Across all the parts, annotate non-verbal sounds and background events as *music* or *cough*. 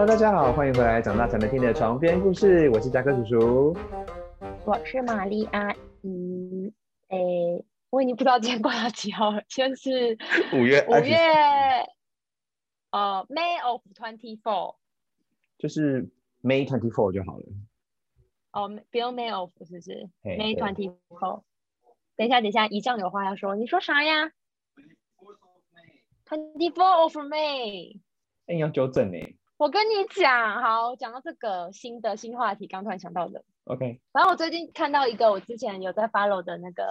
Hello，大家好，欢迎回来长大才能听的床边故事，我是嘉哥叔叔，我是玛丽阿姨。诶，我已经不知道今天过到几号了，现在是五 *laughs* 月五月，呃，May of twenty four，就是 May twenty four 就好了。哦，不用 May of 是不是？May twenty four。等一下，等一下，一丈有话要说，你说啥呀？Twenty four of May。哎，你要纠正呢。我跟你讲，好，讲到这个新的新话题，刚突然想到的。OK。然后我最近看到一个我之前有在 follow 的那个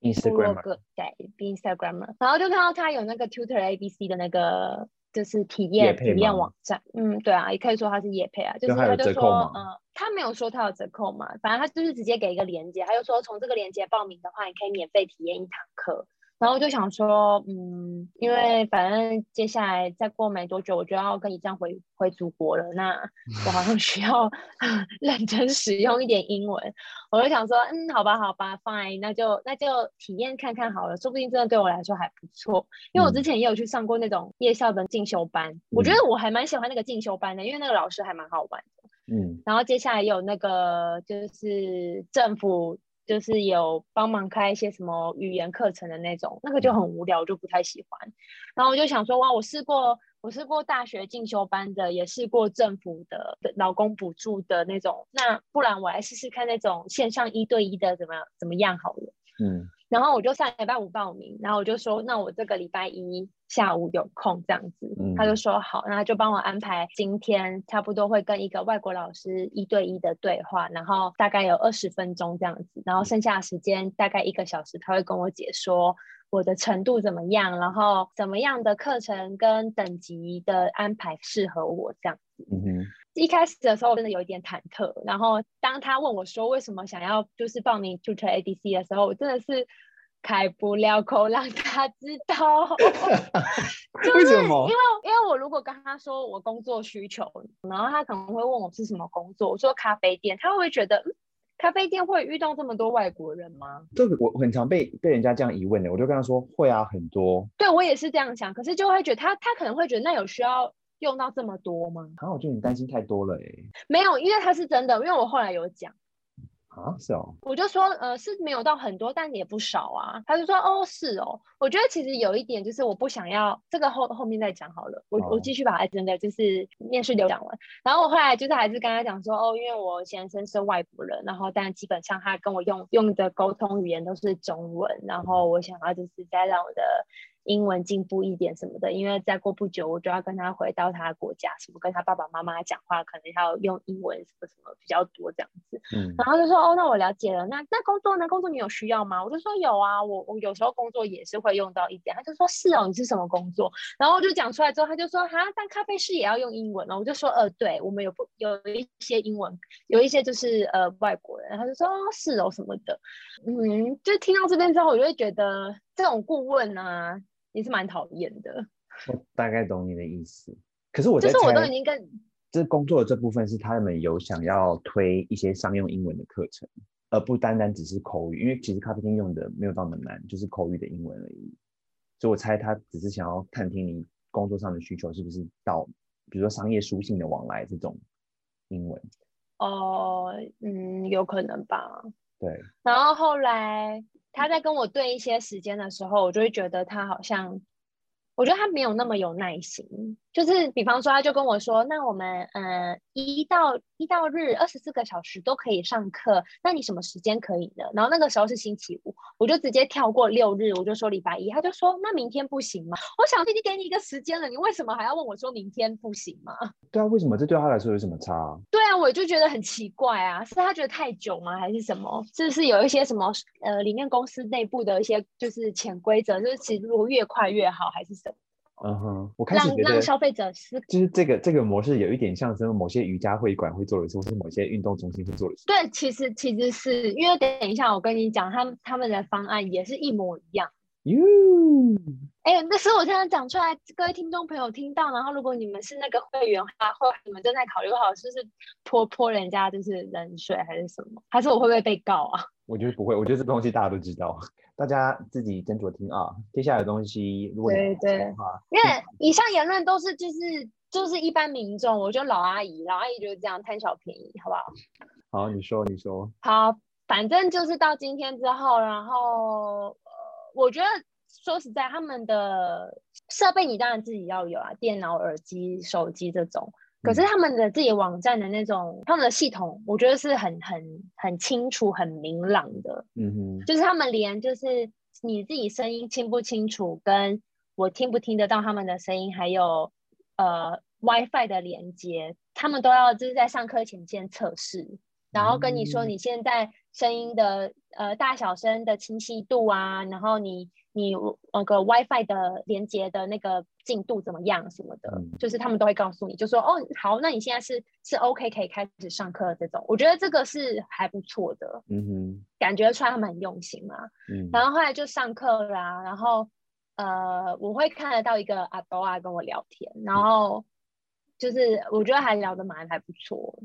Instagram，对，Instagram，然后就看到他有那个 Tutor ABC 的那个就是体验体验网站。嗯，对啊，也可以说他是野配啊，就是他就说，嗯，他没有说他有折扣嘛，反正他就是直接给一个链接，他就说从这个链接报名的话，你可以免费体验一堂课。然后我就想说，嗯，因为反正接下来再过没多久，我就要跟你这样回回祖国了，那我好像需要 *laughs* 认真使用一点英文。我就想说，嗯，好吧，好吧，fine，那就那就体验看看好了，说不定真的对我来说还不错。因为我之前也有去上过那种夜校的进修班，嗯，我觉得我还蛮喜欢那个进修班的，因为那个老师还蛮好玩的。嗯，然后接下来也有那个就是政府。就是有帮忙开一些什么语言课程的那种，那个就很无聊，我就不太喜欢。然后我就想说，哇，我试过，我试过大学进修班的，也试过政府的劳工补助的那种，那不然我来试试看那种线上一对一的怎么样，怎么样好了。嗯。然后我就上礼拜五报名，然后我就说，那我这个礼拜一下午有空这样子，嗯、他就说好，然后就帮我安排今天差不多会跟一个外国老师一对一的对话，然后大概有二十分钟这样子，然后剩下的时间大概一个小时，他会跟我解说我的程度怎么样，然后怎么样的课程跟等级的安排适合我这样子。嗯哼。一开始的时候真的有一点忐忑，然后当他问我说为什么想要就是报名 Tutor ABC 的时候，我真的是开不了口让他知道。*laughs* 为什么？因为因为我如果跟他说我工作需求，然后他可能会问我是什么工作，我说咖啡店，他会觉得嗯，咖啡店会遇到这么多外国人吗？这个我很常被被人家这样疑问的，我就跟他说会啊，很多。对，我也是这样想，可是就会觉得他他可能会觉得那有需要。用到这么多吗？然啊，我觉得你担心太多了哎。没有，因为他是真的，因为我后来有讲。啊，是哦。我就说，呃，是没有到很多，但也不少啊。他就说，哦，是哦。我觉得其实有一点就是，我不想要这个后后面再讲好了。我、oh. 我继续把它真的就是面试流讲完。然后我后来就是还是跟他讲说，哦，因为我先生是外国人，然后但基本上他跟我用用的沟通语言都是中文，然后我想要就是再让我的。英文进步一点什么的，因为再过不久我就要跟他回到他的国家，什么跟他爸爸妈妈讲话，可能要用英文什么什么比较多这样子。嗯，然后就说哦，那我了解了。那那工作呢？工作你有需要吗？我就说有啊，我我有时候工作也是会用到一点。他就说是哦，你是什么工作？然后我就讲出来之后，他就说哈，但咖啡师也要用英文哦。我就说呃，对，我们有不有一些英文，有一些就是呃外国人。他就说哦，是哦什么的。嗯，就听到这边之后，我就会觉得这种顾问啊。也是蛮讨厌的，我大概懂你的意思。可是我就是我都已经跟这工作的这部分是他们有想要推一些商用英文的课程，而不单单只是口语。因为其实咖啡厅用的没有那么难，就是口语的英文而已。所以我猜他只是想要探听你工作上的需求是不是到，比如说商业书信的往来这种英文。哦，嗯，有可能吧。对。然后后来。他在跟我对一些时间的时候，我就会觉得他好像，我觉得他没有那么有耐心。就是比方说，他就跟我说：“那我们呃一到一到日二十四个小时都可以上课，那你什么时间可以呢？”然后那个时候是星期五，我就直接跳过六日，我就说礼拜一。他就说：“那明天不行吗？”我想已经给你一个时间了，你为什么还要问我说明天不行吗？*laughs* 对啊，为什么这对他来说有什么差？对啊，我就觉得很奇怪啊，是他觉得太久吗？还是什么？是不是有一些什么呃里面公司内部的一些就是潜规则，就是其实如果越快越好，还是什么？嗯哼，我开始觉得让让消费者是就是这个这个模式有一点像什么某些瑜伽会馆会做的事，或是某些运动中心会做的事。对，其实其实是因为等一下我跟你讲，他们他们的方案也是一模一样。哟，哎，那时候我现在讲出来，各位听众朋友听到，然后如果你们是那个会员的话，或你们正在考虑好是不是泼泼人家就是冷水还是什么，还是我会不会被告啊？我觉得不会，我觉得这东西大家都知道。大家自己斟酌听啊，接下来的东西如果你对对，因为以上言论都是就是就是一般民众，我觉得老阿姨，老阿姨就是这样贪小便宜，好不好？好，你说，你说。好，反正就是到今天之后，然后呃，我觉得说实在，他们的设备你当然自己要有啊，电脑、耳机、手机这种。可是他们的自己网站的那种，他们的系统，我觉得是很很很清楚、很明朗的。嗯哼，就是他们连就是你自己声音清不清楚，跟我听不听得到他们的声音，还有呃 WiFi 的连接，他们都要就是在上课前先测试，然后跟你说你现在声音的呃大小声的清晰度啊，然后你。你那个 WiFi 的连接的那个进度怎么样什么的，嗯、就是他们都会告诉你，就说哦好，那你现在是是 OK 可以开始上课这种，我觉得这个是还不错的，嗯哼，感觉出来他们很用心嘛，嗯，然后后来就上课啦，然后呃我会看得到一个阿多啊跟我聊天，然后就是我觉得还聊得蛮还不错，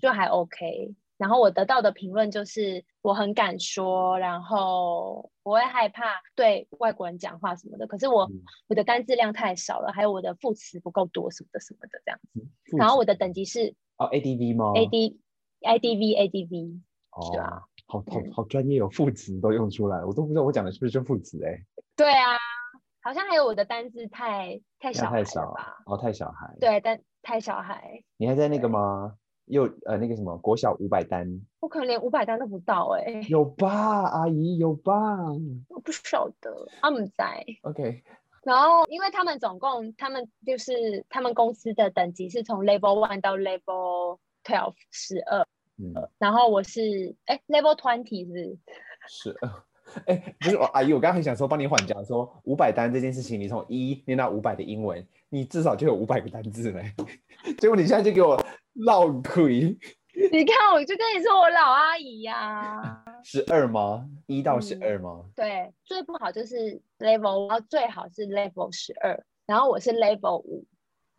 就还 OK。然后我得到的评论就是我很敢说，然后不会害怕对外国人讲话什么的。可是我、嗯、我的单字量太少了，还有我的副词不够多什么的什么的这样子。然后我的等级是哦 ADV 吗？AD ADV ADV 哦，是啊，好好好专业，有副词都用出来，我都不知道我讲的是不是真副词哎。对啊，好像还有我的单字太太小孩太小吧？哦，太小孩。对，但太小孩。你还在那个吗？又呃那个什么国小五百单，我可能连五百单都不到哎、欸。有吧，阿姨有吧？我不晓得，他们在。OK。然后因为他们总共，他们就是他们公司的等级是从 Level One 到 Level Twelve 十二。嗯。然后我是哎 Level Twenty 是。十二。哎，不是，阿姨，我刚刚很想说帮你缓讲，说五百单这件事情，你从一念到五百的英文，你至少就有五百个单字嘞。结果你现在就给我。老亏，你看，我就跟你说，我老阿姨呀、啊。十二吗？一到十二吗、嗯？对，最不好就是 level，然后最好是 level 十二，然后我是 level 五，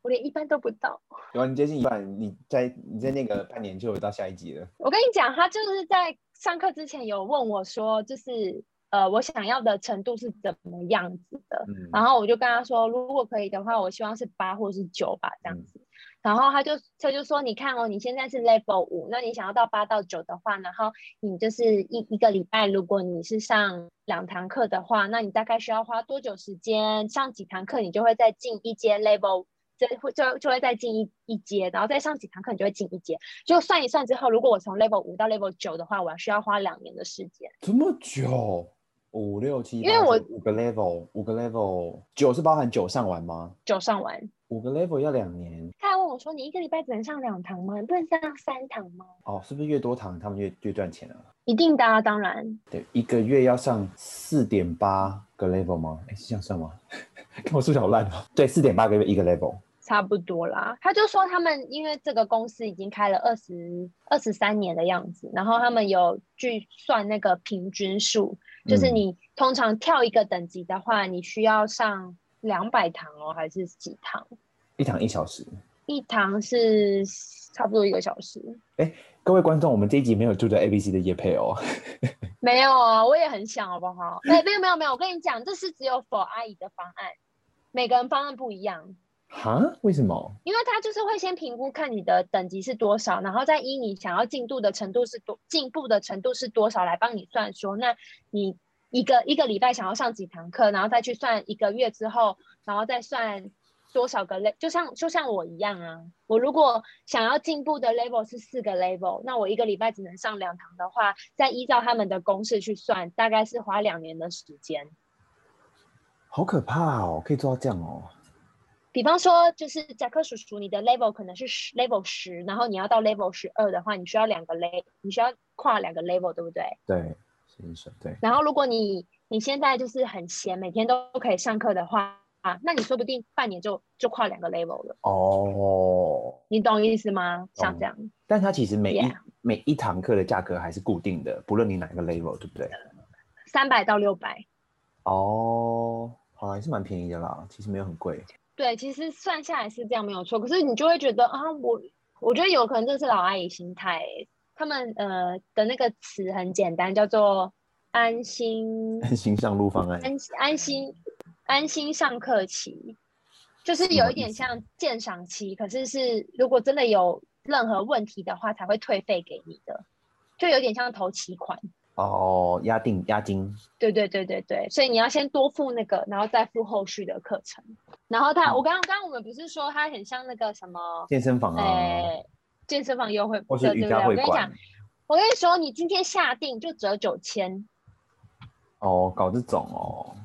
我连一般都不到。有啊，你接近一半，你在你在那个半年就有到下一级了。我跟你讲，他就是在上课之前有问我说，就是呃，我想要的程度是怎么样子的，嗯、然后我就跟他说，如果可以的话，我希望是八或是九吧，这样子。嗯然后他就他就说，你看哦，你现在是 level 五，那你想要到八到九的话，然后你就是一一个礼拜，如果你是上两堂课的话，那你大概需要花多久时间？上几堂课你就会再进一阶 level，就会就就会再进一一阶，然后再上几堂课你就会进一阶。就算一算之后，如果我从 level 五到 level 九的话，我要需要花两年的时间。这么久？五六七？因为我五个 level，五个 level，九是包含九上完吗？九上完。五个 level 要两年。他还问我说：“你一个礼拜只能上两堂吗？你不能上三堂吗？”哦，是不是越多堂他们越越赚钱啊？一定的啊，当然。对，一个月要上四点八个 level 吗？哎，是这样算吗？*laughs* 跟我数学好烂哦。对，四点八个月一个 level，差不多啦。他就说他们因为这个公司已经开了二十二十三年的样子，然后他们有去算那个平均数，就是你通常跳一个等级的话，你需要上。两百堂哦，还是几堂？一堂一小时。一堂是差不多一个小时。哎，各位观众，我们这一集没有住在 ABC 的业配哦。*laughs* 没有啊，我也很想，好不好？哎，没有没有没有，我跟你讲，这是只有 for 阿姨的方案，每个人方案不一样。哈？为什么？因为他就是会先评估看你的等级是多少，然后再依你想要进度的程度是多进步的程度是多少来帮你算说，那你。一个一个礼拜想要上几堂课，然后再去算一个月之后，然后再算多少个 level，就像就像我一样啊。我如果想要进步的 level 是四个 level，那我一个礼拜只能上两堂的话，再依照他们的公式去算，大概是花两年的时间。好可怕哦，可以做到这样哦。比方说，就是贾克叔叔，你的 level 可能是十 level 十，然后你要到 level 十二的话，你需要两个 level，你需要跨两个 level，对不对？对。对，然后如果你你现在就是很闲，每天都可以上课的话啊，那你说不定半年就就跨两个 level 了。哦，你懂意思吗？像这样，但它其实每一 Yeah. 每一堂课的价格还是固定的，不论你哪个 level，对不对？三百到六百。哦，好，还是蛮便宜的啦，其实没有很贵。对，其实算下来是这样没有错，可是你就会觉得啊，我我觉得有可能这是老阿姨心态。他们呃的那个词很简单，叫做安心安心上路方案，安安心安心上课期，就是有一点像鉴赏期，可是是如果真的有任何问题的话，才会退费给你的，就有点像投期款。哦，押定押金。对对对对对，所以你要先多付那个，然后再付后续的课程。然后他，嗯、我刚刚刚我们不是说他很像那个什么健身房啊？欸、健身房优惠，或是瑜伽会馆。我跟你讲，我跟你说，你今天下定就折九千。哦，搞这种哦。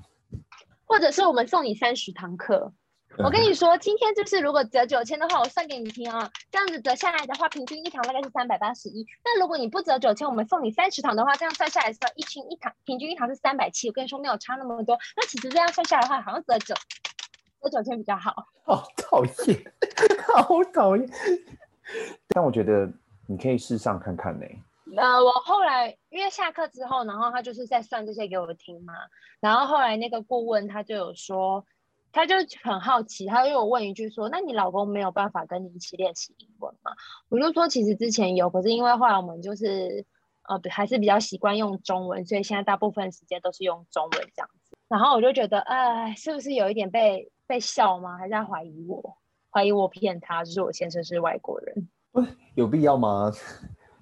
或者是我们送你三十堂课。我跟你 *laughs* 说，今天就是如果折九千的话，我算给你听啊。这样子折下来的话，平均一堂大概是三百八十一。那如果你不折九千，我们送你三十堂的话，这样算下来是一千一堂，平均一堂是三百七。我跟你说没有差那么多。那其实这样算下来的话，好像折九折九千比较好。*laughs* 好讨厌，*laughs* 好讨厌。但我觉得你可以试上看看呢。呃，我后来因为下课之后，然后他就是在算这些给我听嘛。然后后来那个顾问他就有说。他就很好奇，他又问一句说：“那你老公没有办法跟你一起练习英文吗？”我就说：“其实之前有，可是因为后来我们就是呃还是比较习惯用中文，所以现在大部分时间都是用中文这样子。”然后我就觉得，哎，是不是有一点被被笑吗？还是在怀疑我？怀疑我骗他，就是我先生是外国人？有必要吗？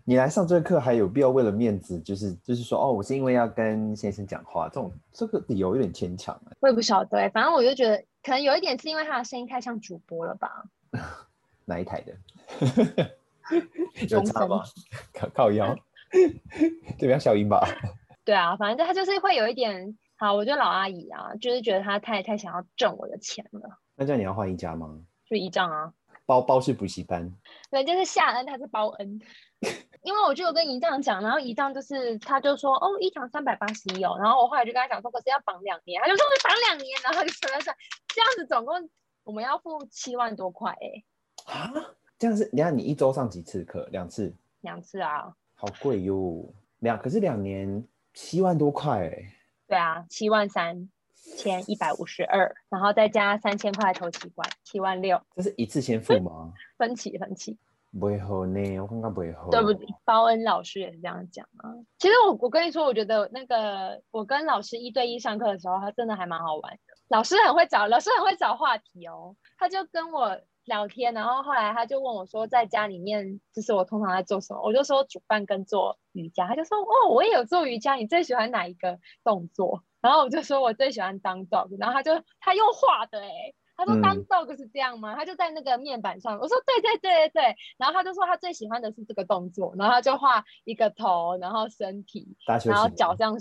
你来上这个课还有必要为了面子，就是就是说哦，我是因为要跟先生讲话，这种这个理由有点牵强。我也不晓得，反正我就觉得可能有一点是因为他的声音太像主播了吧？*laughs* 哪一台的？*laughs* 有差吗？靠靠腰，对，不要消音吧？*laughs* 对啊，反正他就是会有一点好，我觉得老阿姨啊，就是觉得他太太想要挣我的钱了。那这样你要换一家吗？就一仗啊，包包是补习班，对，就是夏恩，他是包恩。*laughs* 因为我就有跟姨丈讲，然后姨丈就是他就说哦，一堂三百八十一哦，然后我后来就跟他讲说，可是要绑两年，他就说绑两年，然后就算算算，*laughs* 这样子总共我们要付七万多块哎。啊，这样是你看你一周上几次课？两次？两次啊。好贵哟，两可是两年七万多块哎。对啊，七万三千一百五十二，然后再加三千块头期款，七万六。这是一次先付吗？分 *laughs* 期分期。不会好呢，我刚刚不会好。对不对？包恩老师也是这样讲啊。其实我我跟你说，我觉得那个我跟老师一对一上课的时候，他真的还蛮好玩的。老师很会找，老师很会找话题哦。他就跟我聊天，然后后来他就问我说，在家里面就是我通常在做什么？我就说煮饭跟做瑜伽。他就说哦，我也有做瑜伽。你最喜欢哪一个动作？然后我就说我最喜欢当 dog。然后他就他又画的哎、欸。他说当 dog 是这样吗？嗯、他就在那个面板上。我说对对对对对。然后他就说他最喜欢的是这个动作。然后他就画一个头，然后身体，然后脚这样，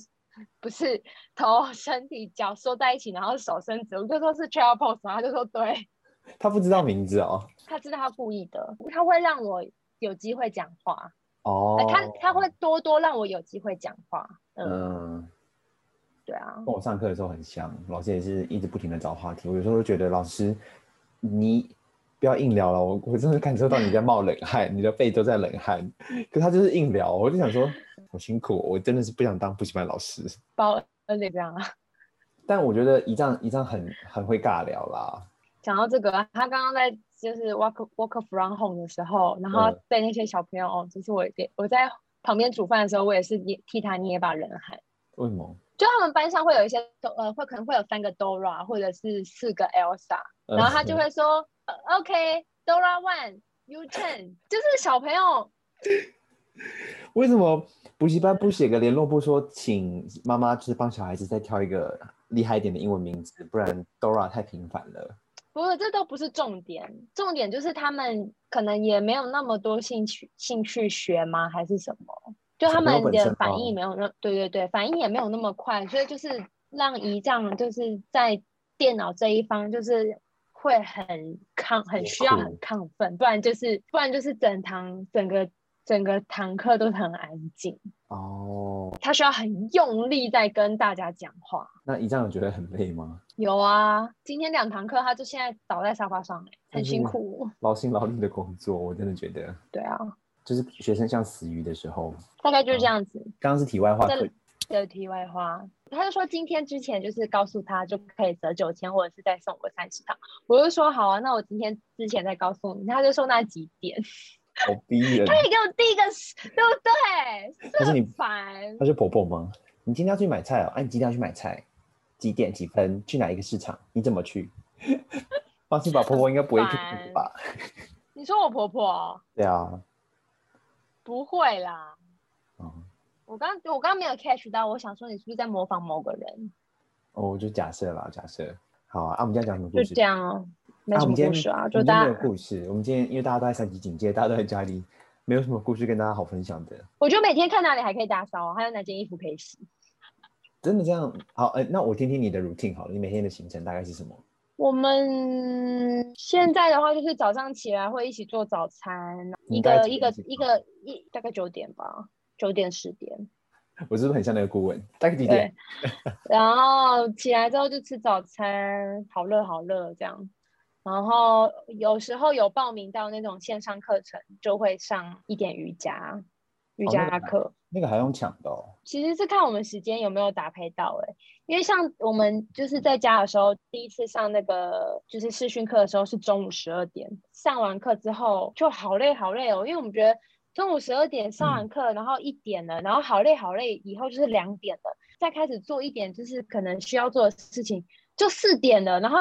不是头、身体、脚缩在一起，然后手伸直。我就说是 child pose，然后他就说对。*laughs* 他不知道名字哦。他知道他故意的，他会让我有机会讲话。哦。他他会多多让我有机会讲话。嗯。嗯对啊，跟我上课的时候很像，老师也是一直不停的找话题。我有时候都觉得老师，你不要硬聊了，我我真的感受到你在冒冷汗，你的背都在冷汗。可他就是硬聊，我就想说，好辛苦，我真的是不想当补习班老师。包恩这样啊？但我觉得一仗一仗很很会尬聊啦。讲到这个，他刚刚在就是 walk walk from home 的时候，然后对那些小朋友，就是我我在旁边煮饭的时候，我也是捏替他捏把冷汗。为什么？就他们班上会有一些呃，会可能会有三个 Dora 或者是四个 Elsa，然后他就会说、呃、OK，Dora one，you ten，就是小朋友。*laughs* 为什么补习班不写个联络簿说，请妈妈就是帮小孩子再挑一个厉害一点的英文名字，不然 Dora 太频繁了。不是，这都不是重点，重点就是他们可能也没有那么多兴趣兴趣学吗？还是什么？就他们的反应没有那，对对对，反应也没有那么快，所以就是让仪仗就是在电脑这一方就是会很亢，很需要很亢奋，不然就是不然就是整堂整个整个堂课都很安静哦。他需要很用力在跟大家讲话。那仪仗有觉得很累吗？有啊，今天两堂课他就现在倒在沙发上，很辛苦，劳心劳力的工作，我真的觉得。对啊。就是学生像死鱼的时候，大概就是这样子。刚、嗯、刚是题外话，对，题外话。他就说今天之前就是告诉他就可以折九千，或者是再送我三十堂。我就说好啊，那我今天之前再告诉你。他就说那几点？好逼人。他也给我第一个，对不对？他是你烦？他是婆婆吗？你今天要去买菜哦？哎、啊，你今天要去买菜？几点几分？去哪一个市场？你怎么去？*laughs* 放心吧，婆婆应该不会听你吧？你说我婆婆？对啊，不会啦。哦，我刚我刚刚没有 catch 到，我想说你是不是在模仿某个人？哦，我就假设啦，假设。好啊，啊，我们今天讲什么故事？就这样哦，没什么故事啊，啊就大家故事。我们今天因为大家都在三级警戒，大家都在家里，没有什么故事跟大家好分享的。我觉得每天看哪里还可以打扫，还有哪件衣服可以洗。真的这样？好，哎、欸，那我听听你的 routine 好了，你每天的行程大概是什么？我们现在的话就是早上起来会一起做早餐，一个一个一个一大概九点吧，九点十点。*laughs* 我是不是很像那个顾问？大概几点？然后起来之后就吃早餐，好热好热这样。然后有时候有报名到那种线上课程，就会上一点瑜伽，瑜伽课。哦那个还用抢的哦？其实是看我们时间有没有搭配到哎，因为像我们就是在家的时候，第一次上那个就是视讯课的时候是中午十二点，上完课之后就好累好累哦，因为我们觉得中午十二点上完课，然后一点了，然后好累好累，以后就是两点了，再开始做一点就是可能需要做的事情。就四点了，然后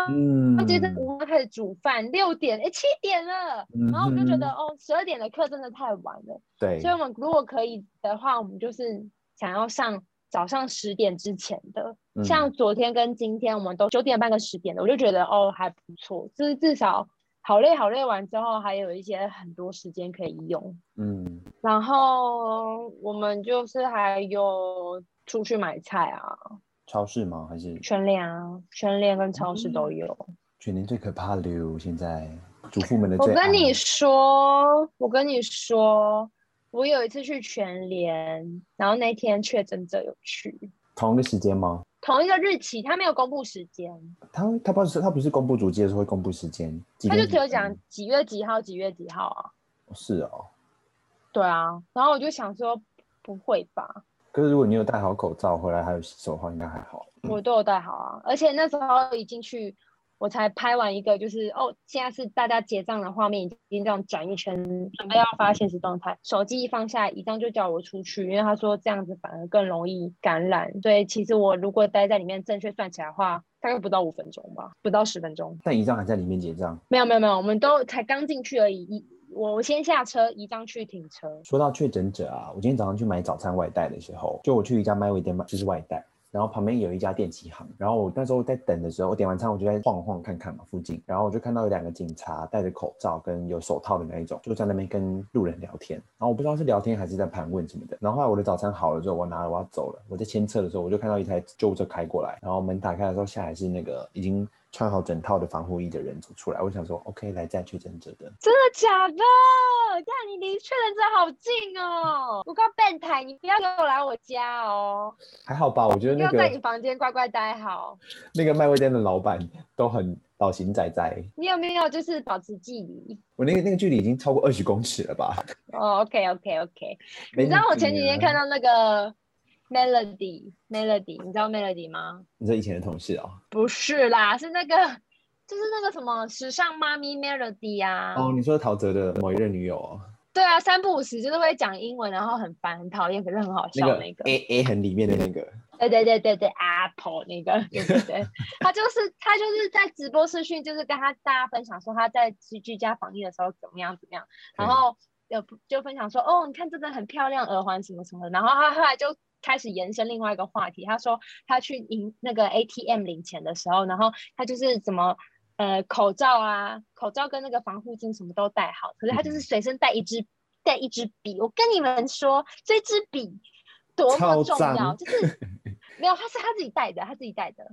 他接着我们开始煮饭，六点哎七点了，然后我们就觉得哦十二点的课真的太晚了，对，所以我们如果可以的话，我们就是想要上早上十点之前的，嗯、像昨天跟今天我们都九点半跟十点的，我就觉得哦还不错，就是至少好累好累完之后还有一些很多时间可以用，嗯，然后我们就是还有出去买菜啊。超市吗？还是全联啊？全联跟超市都有。嗯、全联最可怕了哟！现在主妇们的……我跟你说，我跟你说，我有一次去全联，然后那天确诊者有去。同一个时间吗？同一个日期，他没有公布时间。他他不是他不是公布主机的时候会公布时间，他就只有讲几月几号几月几号啊？是哦。对啊，然后我就想说，不会吧？可是如果你有戴好口罩回来还有洗手的话，应该还好。我都有戴好啊，而且那时候一进去，我才拍完一个，就是哦，现在是大家结账的画面，已经这样转一圈，准备要发现实动态。手机一放下，一张就叫我出去，因为他说这样子反而更容易感染。所以其实我如果待在里面，正确算起来的话，大概不到五分钟吧，不到十分钟。但一张还在里面结账？没有没有没有，我们都才刚进去而已。我我先下车，一张去停车。说到确诊者啊，我今天早上去买早餐外带的时候，就我去一家麦味店买，就是外带。然后旁边有一家电器行，然后我那时候在等的时候，我点完餐我就在晃晃看看嘛，附近，然后我就看到有两个警察戴着口罩跟有手套的那一种，就在那边跟路人聊天。然后我不知道是聊天还是在盘问什么的。然后后来我的早餐好了之后，我拿了我要走了，我在牵车的时候，我就看到一台救护车开过来，然后门打开的时候下来是那个已经。穿好整套的防护衣的人走出来，我想说，OK，来载确诊者的。真的假的？看你离确诊者好近哦！我告变态，你不要给我来我家哦。还好吧，我觉得那个要在你房间乖乖待好。*laughs* 那个卖味店的老板都很老型仔仔。你有没有就是保持距离？我那个那个距离已经超过二十公尺了吧？哦，OK，OK，OK。Okay, okay, okay. 你知道我前几天看到那个。Melody，Melody，你知道 Melody 吗？你是以前的同事哦？不是啦，是那个，就是那个什么时尚妈咪 Melody 啊。哦，你说陶喆的某一任女友哦？对啊，三不五时就是会讲英文，然后很烦、很讨厌，可是很好笑那个。那个、A A 很里面的那个。对对对对对，Apple 那个，对对对，他就是他就是在直播视讯，就是跟他大家分享说他在居家防疫的时候怎么样怎么样，然后有就分享说哦，你看这个很漂亮耳环什么什么的，然后他后来就。开始延伸另外一个话题，他说他去领那个 ATM 领钱的时候，然后他就是怎么呃口罩啊，口罩跟那个防护镜什么都戴好，可是他就是随身带一支带一支笔。我跟你们说，这支笔多么重要，就是 *laughs* 没有，他是他自己带的，他自己带的。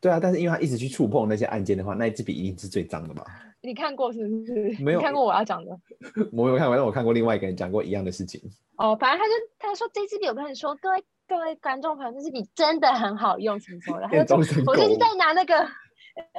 对啊，但是因为他一直去触碰那些按键的话，那一支笔一定是最脏的嘛？*laughs* 你看过是不是？没有看过我要讲的。*laughs* 我有看过，但我看过另外一个人讲过一样的事情。哦，反正他就他说这支笔，我跟你说，各位。各位观众朋友，这支笔真的很好用，什么什么的。他就我就是在拿那个，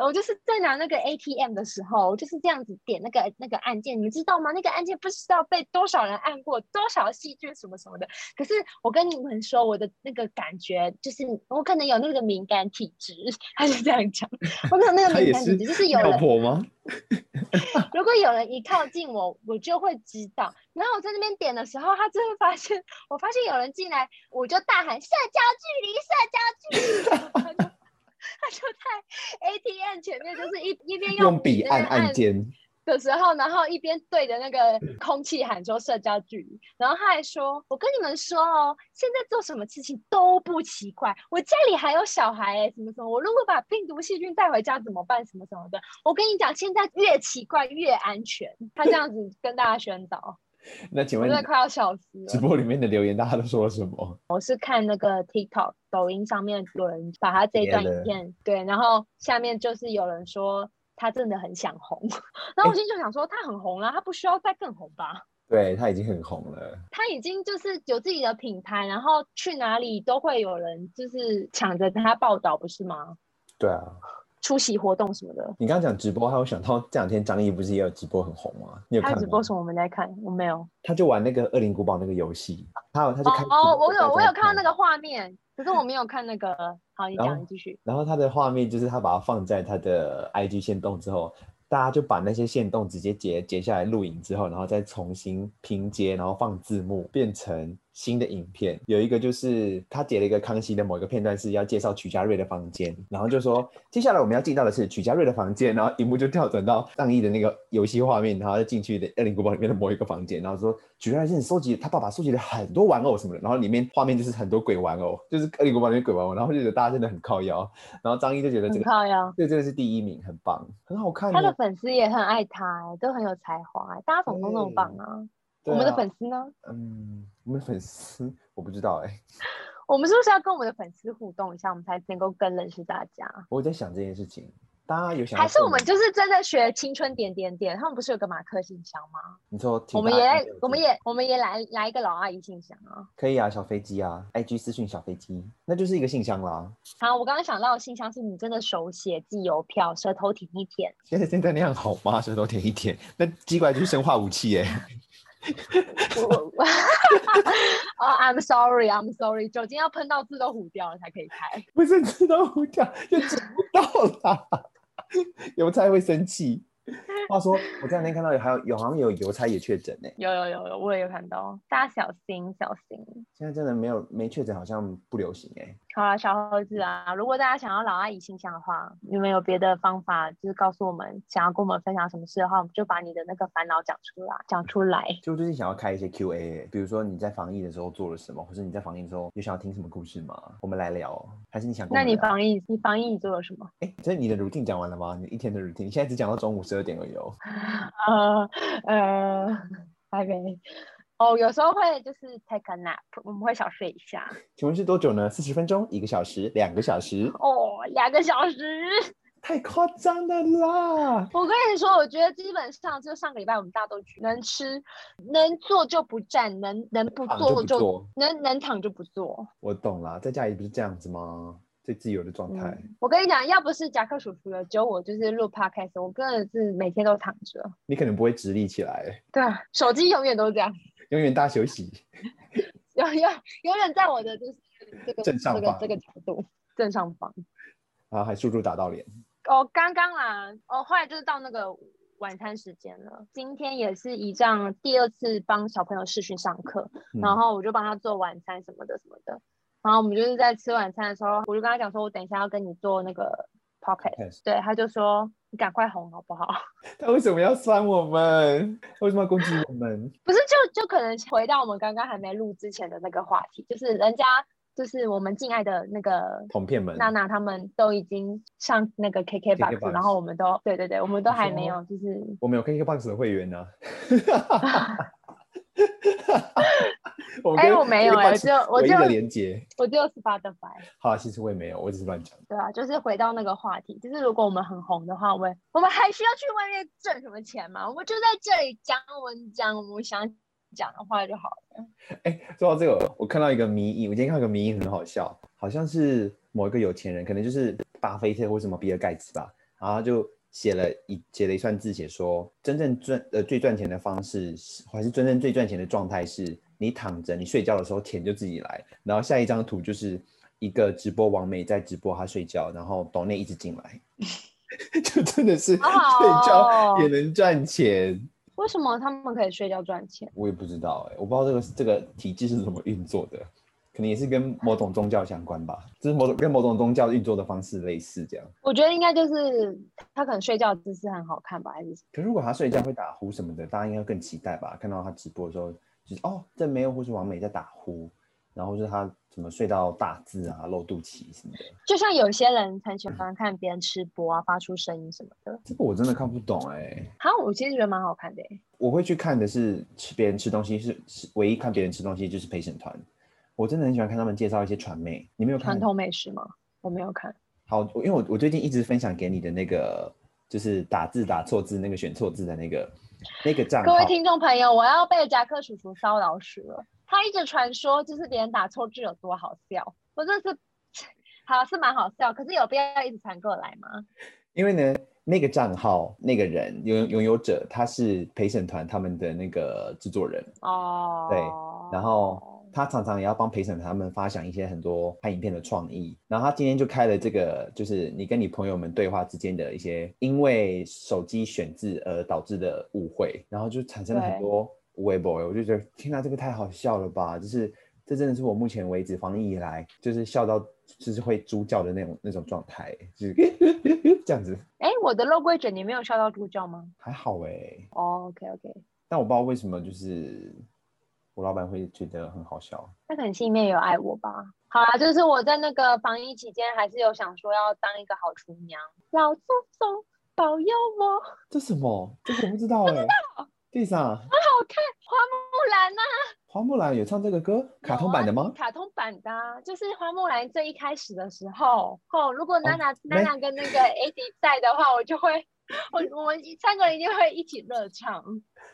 我就是在拿那个 ATM 的时候，我就是这样子点那个那个按键，你们知道吗？那个按键不知道被多少人按过，多少细菌什么什么的。可是我跟你们说，我的那个感觉就是，我可能有那个敏感体质，他是这样讲。我可能那个敏感体质就是有人。*laughs* 如果有人一靠近我，我就会知道。然后我在那边点的时候，他就会发现，我发现有人进来，我就大喊社交距离，社交距离。他就在 ATM 前面，就是一一边用笔按按键。的时候，然后一边对着那个空气喊说社交距离，然后他还说：“我跟你们说哦，现在做什么事情都不奇怪。我家里还有小孩哎，什么什么，我如果把病毒细菌带回家怎么办？什么什么的。我跟你讲，现在越奇怪越安全。”他这样子跟大家宣导。*laughs* 那请问，我真的快要笑死了。直播里面的留言大家都说了什么？我是看那个 TikTok 抖音上面有人把他这一段影片对，然后下面就是有人说。他真的很想红，*laughs* 然后我心就想说，他很红了，他不需要再更红吧？对，他已经很红了，他已经就是有自己的品牌，然后去哪里都会有人就是抢着他报道，不是吗？对啊，出席活动什么的。你刚刚讲直播，还有想到这两天张译不是也有直播很红吗？你有直播什么？我们在看，我没有。他就玩那个《恶灵古堡》那个游戏，他有他就看哦，我有我有看到那个画面。可是我没有看那个，好，你讲，你继续。然后他的画面就是他把它放在他的 IG 线动之后，大家就把那些线动直接截截下来录影之后，然后再重新拼接，然后放字幕，变成。新的影片有一个就是他截了一个康熙的某一个片段，是要介绍曲家瑞的房间，然后就说接下来我们要进到的是曲家瑞的房间，然后荧幕就跳转到张译的那个游戏画面，然后就进去的恶灵古堡里面的某一个房间，然后说曲家瑞现在收集他爸爸收集了很多玩偶什么的，然后里面画面就是很多鬼玩偶，就是恶灵古堡里面鬼玩偶，然后就觉得大家真的很靠腰，然后张译就觉得这个靠腰，这真的是第一名，很棒，很好看。他的粉丝也很爱他，都很有才华，大家怎么都那么棒啊？啊我们的粉丝呢？嗯，我们的粉丝。我不知道哎、欸，*laughs* 我们是不是要跟我们的粉丝互动一下，我们才能够更认识大家？我在想这件事情，大家有想还是我们就是真的学青春点点点？他们不是有个马克信箱吗？你说，我们也，我们也，我们也来来一个老阿姨信箱啊？可以啊，小飞机啊，IG 私讯小飞机，那就是一个信箱啦。好，我刚刚想到的信箱是你真的手写寄邮票，舌头舔一舔。现在现在那样好吗？舌头舔一舔，那寄过来就是生化武器耶、欸。*laughs* 我我哦，I'm sorry，I'm sorry，酒精要喷到字都糊掉了才可以开。不是字都糊掉，就整不到啦。邮差会生气。话说，我这两天看到有还有有好像有邮差也确诊呢。有有有有，我也有看到，大家小心小心。现在真的没有没确诊，好像不流行哎。好啊，小盒子啊，如果大家想要老阿姨信箱的话，你们有别的方法，就是告诉我们想要跟我们分享什么事的话，我们就把你的那个烦恼讲出来，讲出来。就最近想要开一些 Q&A，比如说你在防疫的时候做了什么，或者你在防疫的时候有想要听什么故事吗？我们来聊，还是你想？那你防疫，你防疫你做了什么？哎，所以你的 routine 讲完了吗？你一天的 routine，你现在只讲到中午十二点而已哦。呃呃，还没。哦，有时候会就是 take a nap，我们会小睡一下。请问是多久呢？四十分钟、一个小时、两个小时？哦，两个小时，太夸张了啦！我跟你说，我觉得基本上就上个礼拜我们大都去，能吃能坐就不站，能能不坐就，就不能能躺就不坐。我懂了，在家里不是这样子吗？最自由的状态、嗯。我跟你讲，要不是夹克叔叔了，只有我就是录 podcast，我真的是每天都躺着。你可能不会直立起来。对啊，手机永远都是这样。永远大休息。*laughs* 永永永远在我的就是这个正上方这个这个角度正上方。然后还速度打到脸。哦，刚刚啦，哦，后来就是到那个晚餐时间了。今天也是一仗第二次帮小朋友试训上课、嗯，然后我就帮他做晚餐什么的什么的。然后我们就是在吃晚餐的时候，我就跟他讲说，我等一下要跟你做那个 podcast，对，他就说你赶快红好不好？*laughs* 他为什么要酸我们？为什么要攻击我们？*laughs* 不是，就就可能回到我们刚刚还没录之前的那个话题，就是人家就是我们敬爱的那个同片们，娜娜他们都已经上那个 KKBOX，然后我们都对对对，我们都还没有，就是我们有 KKBOX 的会员呢、啊。*laughs* *laughs* 哎、欸，我没有哎、欸，就我就连接，我就 Spotify。好，其实我也没有，我只是乱讲。对啊，就是回到那个话题，就是如果我们很红的话，我们我们还需要去外面挣什么钱吗？我们就在这里讲我们讲我们想讲的话就好了。哎、欸，说到这个，我看到一个迷因，我今天看到一个迷因很好笑，好像是某一个有钱人，可能就是巴菲特或什么比尔盖茨吧，然后就。写了一写了一串字，写说真正赚呃最赚钱的方式，还是真正最赚钱的状态是，你躺着，你睡觉的时候钱就自己来。然后下一张图就是一个直播王美在直播她睡觉，然后抖内一直进来，*laughs* 就真的是 *laughs* 睡觉也能赚钱。Oh. 为什么他们可以睡觉赚钱？我也不知道哎、欸，我不知道这个这个体制是怎么运作的。可能也是跟某种宗教相关吧，就是某种跟某种宗教运作的方式类似这样。我觉得应该就是他可能睡觉姿势很好看吧，还是？可是如果他睡觉会打呼什么的，大家应该更期待吧？看到他直播的时候，就是哦，这没有或是王美在打呼，然后是他怎么睡到大字啊、露肚脐什么的。就像有些人很喜欢看别人吃播啊，发出声音什么的。这个我真的看不懂哎、欸。好，我其实觉得蛮好看的、欸。我会去看的是吃别人吃东西，是是唯一看别人吃东西就是陪审团。我真的很喜欢看他们介绍一些传媒，你没有看传统美食吗？我没有看。好，因为我我最近一直分享给你的那个，就是打字打错字那个选错字的那个那个账号。各位听众朋友，我要被夹克叔叔骚扰死了。他一直传说就是别人打错字有多好笑，我真的是好是蛮好笑，可是有必要一直传过来吗？因为呢，那个账号那个人拥拥有者他是陪审团他们的那个制作人哦，对，然后。他常常也要帮陪审团他们发想一些很多拍影片的创意，然后他今天就开了这个，就是你跟你朋友们对话之间的一些因为手机选字而导致的误会，然后就产生了很多微博，我就觉得天哪，这个太好笑了吧！就是这真的是我目前为止防疫以来就是笑到就是会猪叫的那种那种状态，就是 *laughs* 这样子。哎，我的肉桂卷你没有笑到猪叫吗？还好哎、欸。哦，OK OK。但我不知道为什么就是。我老板会觉得很好笑，他可能心里面有爱我吧。好啦，就是我在那个防疫期间，还是有想说要当一个好厨娘。老祖宗保佑我。这什么？这个我不知道哎。地上。很好看，花木兰呐、啊。花木兰有唱这个歌？卡通版的吗？啊、卡通版的、啊，就是花木兰最一开始的时候。哦，如果娜娜、哦、娜娜跟那个 Eddie 在的话，我就会，*laughs* 我我们三个人一定会一起热唱。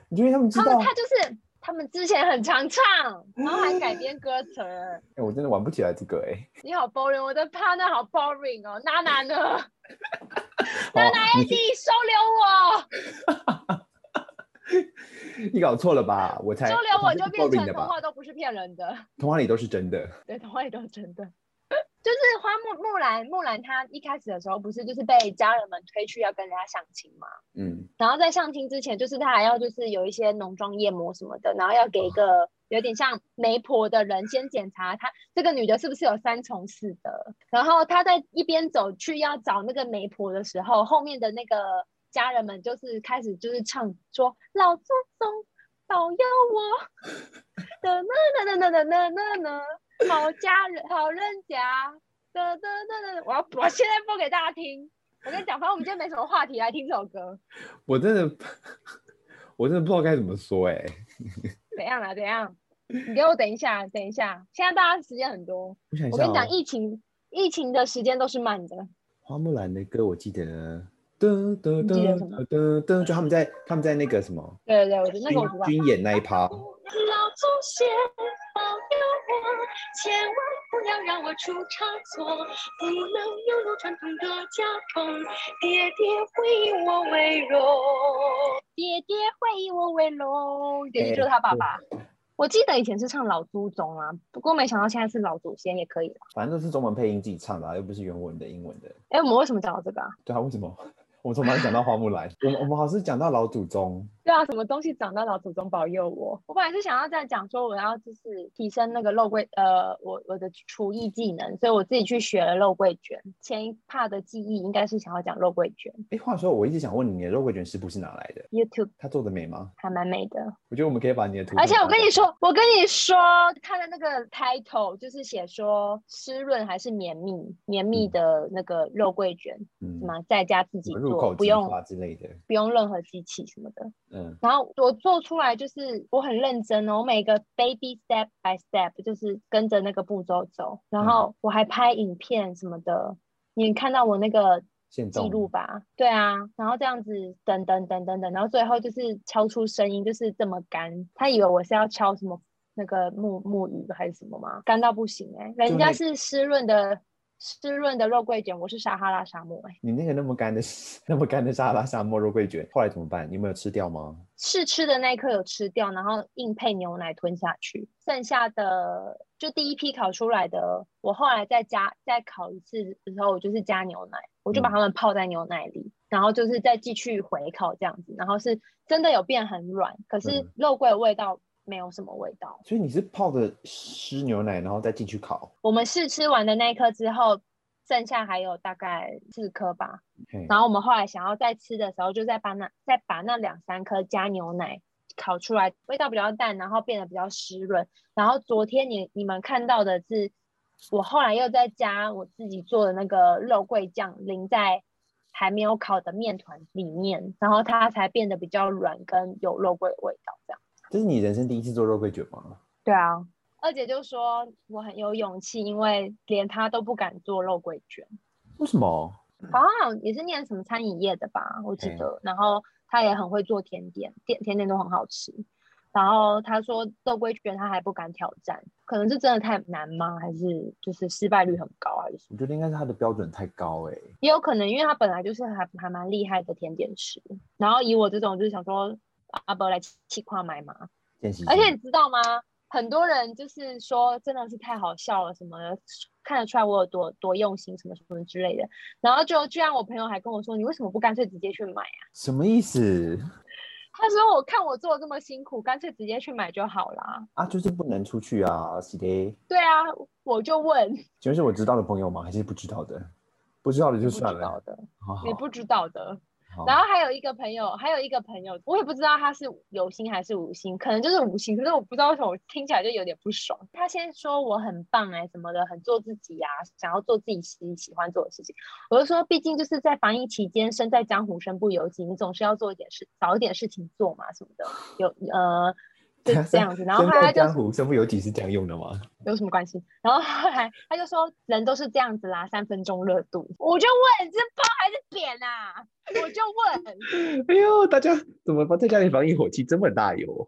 你觉得他们知道？他就是。他们之前很常唱，然后还改编歌词。*laughs* 哎、欸，我真的玩不起来这个哎、欸。你好 boring，我的 partner 好 boring 哦。娜娜呢？*laughs* 娜娜 AD 收留我。*laughs* 你搞错了吧？我才收留我就变成童话都不是骗人的，童话里都是真的。对，童话里都是真的。就是花木木兰，木兰她一开始的时候不是就是被家人们推去要跟人家相亲嘛，嗯，然后在相亲之前，就是她还要就是有一些浓妆艳抹什么的，然后要给一个有点像媒婆的人先检查她这个女的是不是有三从四德，然后她在一边走去要找那个媒婆的时候，后面的那个家人们就是开始就是唱说老祖宗保佑我，哒哒哒哒哒哒哒哒。*laughs* 好家人，好人家，哒哒哒哒，我要我现在播给大家听。我跟你讲，反正我们今天没什么话题，来听这首歌。*laughs* 我真的，我真的不知道该怎么说哎、欸。*laughs* 怎样啊？怎样？你给我等一下，等一下。现在大家时间很多。我，哦、我跟你讲，疫情，疫情的时间都是慢的。花木兰的歌我记得，噔噔噔噔噔，就他们在他们在那个什么？对对对，我觉得那个我知道。军演那一趴。老祖先千万不要让我出差错，不能拥有传统的家风，爹爹会以我为荣，爹爹会以我为荣，爹爹就是他爸爸。欸、我记得以前是唱老祖宗啊，不过没想到现在是老祖先也可以了。反正都是中文配音自己唱的，啊，又不是原文的英文的。哎、欸，我们为什么讲到这个啊？对啊，为什么？*laughs* 我们从哪里讲到花木兰？我们我们好像是讲到老祖宗。对啊，什么东西长到老祖宗保佑我？我本来是想要再讲说，我要就是提升那个肉桂，呃，我我的厨艺技能，所以我自己去学了肉桂卷。前一 part 的记忆应该是想要讲肉桂卷。哎，话说我一直想问你，你的肉桂卷师傅是哪来的？YouTube。他做的美吗？还蛮美的。我觉得我们可以把你的图。而且我跟你说，我跟你说，他的那个 title 就是写说湿润还是绵密，绵密的那个肉桂卷，嗯，什么在家自己做，不用之类的，不用任何机器什么的。嗯，然后我做出来就是我很认真哦，我每个 baby step by step 就是跟着那个步骤走，然后我还拍影片什么的，你看到我那个记录吧？对啊，然后这样子等等等等等，然后最后就是敲出声音就是这么干，他以为我是要敲什么那个木木鱼还是什么吗？干到不行哎、欸，人家是湿润的。湿润的肉桂卷，我是撒哈拉沙漠哎、欸。你那个那么干的、*laughs* 那么干的撒哈拉沙漠肉桂卷，后来怎么办？你有没有吃掉吗？试吃的那一刻有吃掉，然后硬配牛奶吞下去。剩下的就第一批烤出来的，我后来再加再烤一次的时候，我就是加牛奶，我就把它们泡在牛奶里，嗯、然后就是再继续回烤这样子，然后是真的有变很软，可是肉桂的味道没有什么味道。所以你是泡的湿牛奶，然后再进去烤？我们试吃完的那一颗之后，剩下还有大概四颗吧。然后我们后来想要再吃的时候，就再把那再把那两三颗加牛奶烤出来，味道比较淡，然后变得比较湿润。然后昨天你你们看到的是，我后来又再加我自己做的那个肉桂酱淋在。还没有烤的面团里面，然后它才变得比较软，跟有肉桂的味道。这样，这是你人生第一次做肉桂卷吗？对啊，二姐就说我很有勇气，因为连她都不敢做肉桂卷。为什么？好像也是念什么餐饮业的吧，我记得。然后她也很会做甜点，甜甜点都很好吃。然后她说肉桂卷她还不敢挑战，可能是真的太难吗？还是就是失败率很高？还是什么？我觉得应该是她的标准太高哎、欸。也有可能，因为她本来就是还还蛮厉害的甜点师。然后以我这种就是想说，阿伯来气矿买嘛。而且你知道吗？很多人就是说真的是太好笑了，什么看得出来我有多多用心，什么什么之类的。然后就居然我朋友还跟我说，你为什么不干脆直接去买啊？什么意思？他说：“我看我做的这么辛苦，干脆直接去买就好啦。”啊，就是不能出去啊，是的。对啊，我就问，请问是我知道的朋友吗？还是不知道的？不知道的就算了。不知道的，好好你不知道的。然后还有一个朋友，还有一个朋友，我也不知道他是有心还是无心，可能就是无心。可是我不知道为什么，我听起来就有点不爽。他先说我很棒哎、什么的，很做自己呀、想要做自己喜喜欢做的事情。我就说，毕竟就是在防疫期间，身在江湖身不由己，你总是要做一点事，找一点事情做嘛，什么的。有呃。*laughs* 就 *laughs* 这样子，然后后来他就江湖身不由己是这样用的吗？*laughs* 有什么关系？然后后来他就说，人都是这样子啦，三分钟热度。我就问，是包还是贬啊？我就问。哎呦，大家怎么在家里防疫火气这么大哟？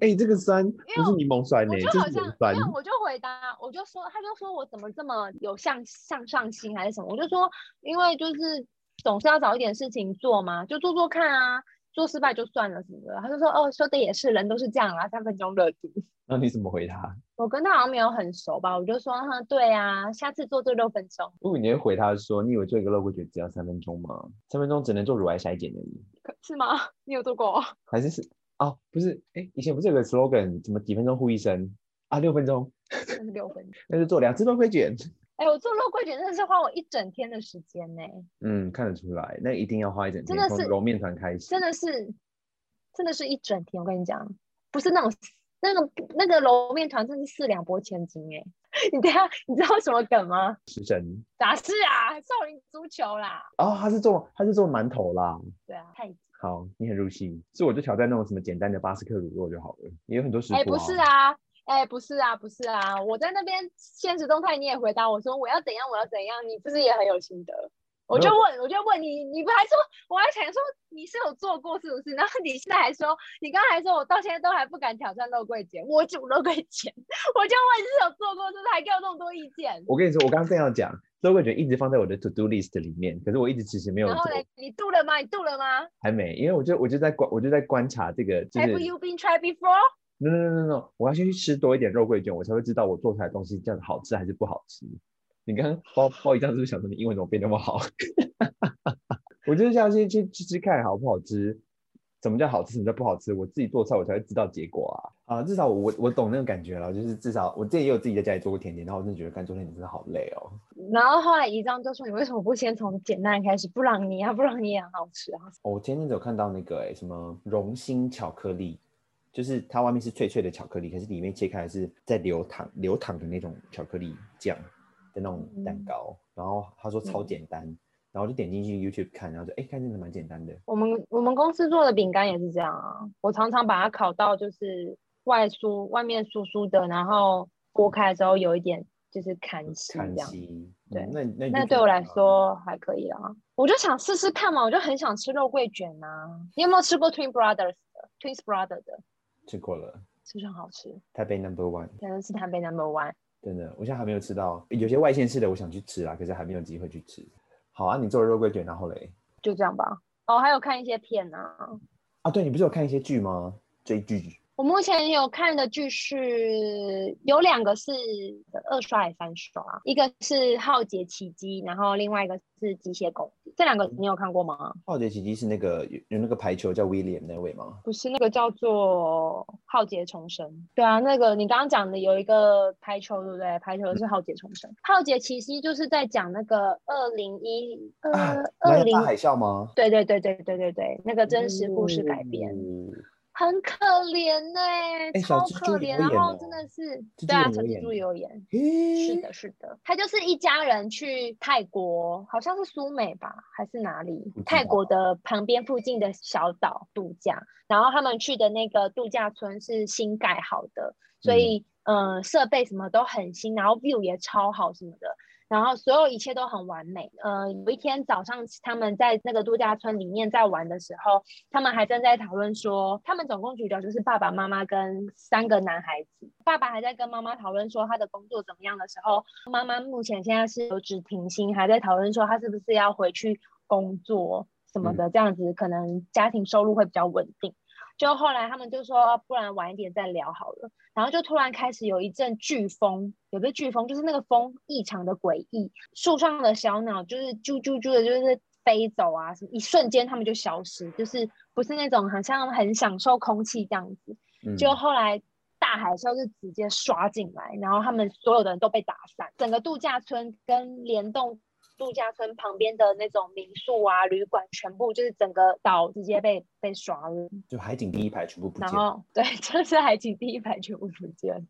哎，这个酸不是柠檬酸呢、欸，这是盐酸。我就回答，我就说，他就说我怎么这么有向向上心还是什么？我就说，因为就是总是要找一点事情做嘛，就做做看啊。做失败就算了什么的，他就说哦，说的也是，人都是这样啊，三分钟热度。*laughs* 那你怎么回他？我跟他好像没有很熟吧，我就说哈，对啊，下次做这六分钟。如果你会回他说，你以为做一个肉桂卷只要三分钟吗？三分钟只能做乳癌筛检而已。是吗？*laughs* 你有做过？*laughs* 还是是哦，不是，哎，以前不是有个 slogan，什么几分钟呼一声啊？六分钟？那是六分钟。那就做两次肉桂卷。哎、欸，我做肉桂卷真的是花我一整天的时间呢。嗯，看得出来，那一定要花一整天，真的是揉面团开始，真的是。真的是一整天，我跟你讲，不是那种那个那个揉面团，真是四两拨千斤哎！*laughs* 你等下，你知道什么梗吗？食神？啥事啊？少林足球啦！哦，他是做他是做馒头啦。对啊，太好，你很入戏，所以我就挑战那种什么简单的巴斯克乳酪就好了，也有很多食谱、啊。哎、欸，不是啊，哎、欸，不是啊，不是啊，我在那边现实动态，你也回答我说我要怎样，我要怎样，你不是也很有心得？我就问，我就问你，你不还说，我还想说你是有做过是不是？然后你现在还说，你刚才还说我到现在都还不敢挑战肉桂姐，我煮肉桂姐，我就问你是有做过是不是？还给我那么多意见。我跟你说，我刚刚正要讲，肉桂卷一直放在我的 to do list 里面，可是我一直其实没有做。然后嘞，你度了吗？你度了吗？还没，因为我就我就在观我就在观察这个。就是、Have you been tried before? No no no no 我要先去吃多一点肉桂卷，我才会知道我做出来的东西这样好吃还是不好吃。你刚刚包包一张是不是想说你英文怎么变那么好？*laughs* 我就是想先去吃吃看好不好吃，什么叫好吃，什么叫不好吃，我自己做菜我才会知道结果啊啊！至少我我懂那个感觉了，就是至少我自己也有自己在家里做过甜点，然后我真的觉得干做甜点真的好累哦。然后后来一张就说，你为什么不先从简单开始？布朗尼啊，布朗尼也很好吃啊。哦，我前阵子有看到那个哎、欸、什么荣心巧克力，就是它外面是脆脆的巧克力，可是里面切开来是在流淌流淌的那种巧克力酱。的那种蛋糕，嗯、然后他说超简单，嗯、然后就点进去 YouTube 看，然后就哎，看真的蛮简单的。我们我们公司做的饼干也是这样啊，我常常把它烤到就是外酥外面酥酥的，然后剥开之后有一点就是砍丝这样。嗯、对，嗯、那那那对我来说还可以啊。我就想试试看嘛，我就很想吃肉桂卷啊。你有没有吃过 Twin Brothers 的 Twins Brothers 的？吃过了，是不是很好吃？台北 Number One，真的是台北 Number One。真的，我现在还没有吃到，有些外县市的我想去吃啊，可是还没有机会去吃。好啊，你做了肉桂卷，然后嘞？就这样吧。哦，还有看一些片啊。啊，对，你不是有看一些剧吗？追剧。我目前有看的剧是有两个是二刷还是三刷，一个是《浩劫奇迹》，然后另外一个是《机械公敌》。这两个你有看过吗？《浩劫奇迹》是那个有有那个排球叫 William 那位吗？不是，那个叫做《浩劫重生》。对啊，那个你刚刚讲的有一个排球，对不对？排球是《浩劫重生》，嗯，《浩劫奇迹》就是在讲那个二零一呃二零海啸吗？对对对对对对对，那个真实故事改编。嗯很可怜呢、欸欸，超可怜，然后真的是，对啊，陈之柱也有演，是的，是的，他就是一家人去泰国，好像是苏美吧，还是哪里？泰国的旁边附近的小岛度假，然后他们去的那个度假村是新盖好的，所以嗯、呃，设备什么都很新，然后 view 也超好什么的。然后所有一切都很完美。呃，有一天早上，他们在那个度假村里面在玩的时候，他们还正在讨论说，他们总共主角就是爸爸妈妈跟三个男孩子。爸爸还在跟妈妈讨论说他的工作怎么样的时候，妈妈目前现在是留职停薪，还在讨论说他是不是要回去工作什么的，这样子可能家庭收入会比较稳定。就后来他们就说，不然晚一点再聊好了。然后就突然开始有一阵飓风，有个飓风，就是那个风异常的诡异，树上的小鸟就是啾啾啾的，就是飞走啊，什么一瞬间他们就消失，就是不是那种好像很享受空气这样子。就后来大海啸就直接刷进来，然后他们所有的人都被打散，整个度假村跟联动。度假村旁边的那种民宿啊、旅馆，全部就是整个岛直接被被刷了，就海景第一排全部不见。然后对，*laughs* 就是海景第一排全部不见。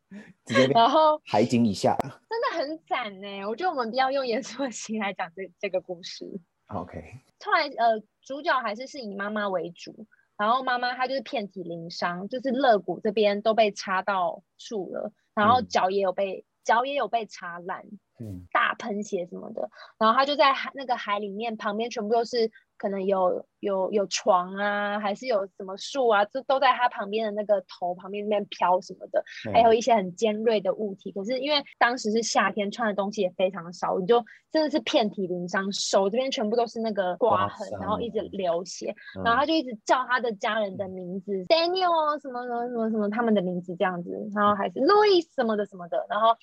然后海景以下真的很惨呢。我觉得我们不要用严肃的心来讲这这个故事。OK。后来呃，主角还是是以妈妈为主，然后妈妈她就是遍体鳞伤，就是肋骨这边都被插到树了，然后脚也有被、嗯、脚也有被插烂。嗯，大喷血什么的，然后他就在海那个海里面，旁边全部都是可能有有有床啊，还是有什么树啊，就都在他旁边的那个头旁边那边飘什么的，还有一些很尖锐的物体。可是因为当时是夏天，穿的东西也非常少，你就真的是遍体鳞伤，手这边全部都是那个刮痕，然后一直流血，然后他就一直叫他的家人的名字，Daniel 什么什么什么什么他们的名字这样子，然后还是 Louis 什么的什么的，然后。